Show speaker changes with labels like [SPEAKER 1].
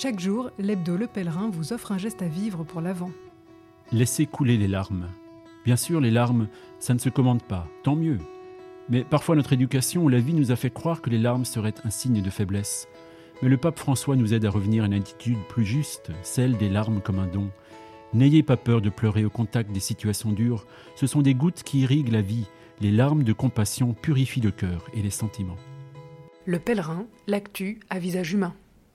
[SPEAKER 1] Chaque jour, l'hebdo Le Pèlerin vous offre un geste à vivre pour l'avant.
[SPEAKER 2] Laissez couler les larmes. Bien sûr, les larmes, ça ne se commande pas, tant mieux. Mais parfois notre éducation ou la vie nous a fait croire que les larmes seraient un signe de faiblesse. Mais le pape François nous aide à revenir à une attitude plus juste, celle des larmes comme un don. N'ayez pas peur de pleurer au contact des situations dures, ce sont des gouttes qui irriguent la vie, les larmes de compassion purifient le cœur et les sentiments.
[SPEAKER 1] Le pèlerin, l'actu à visage humain.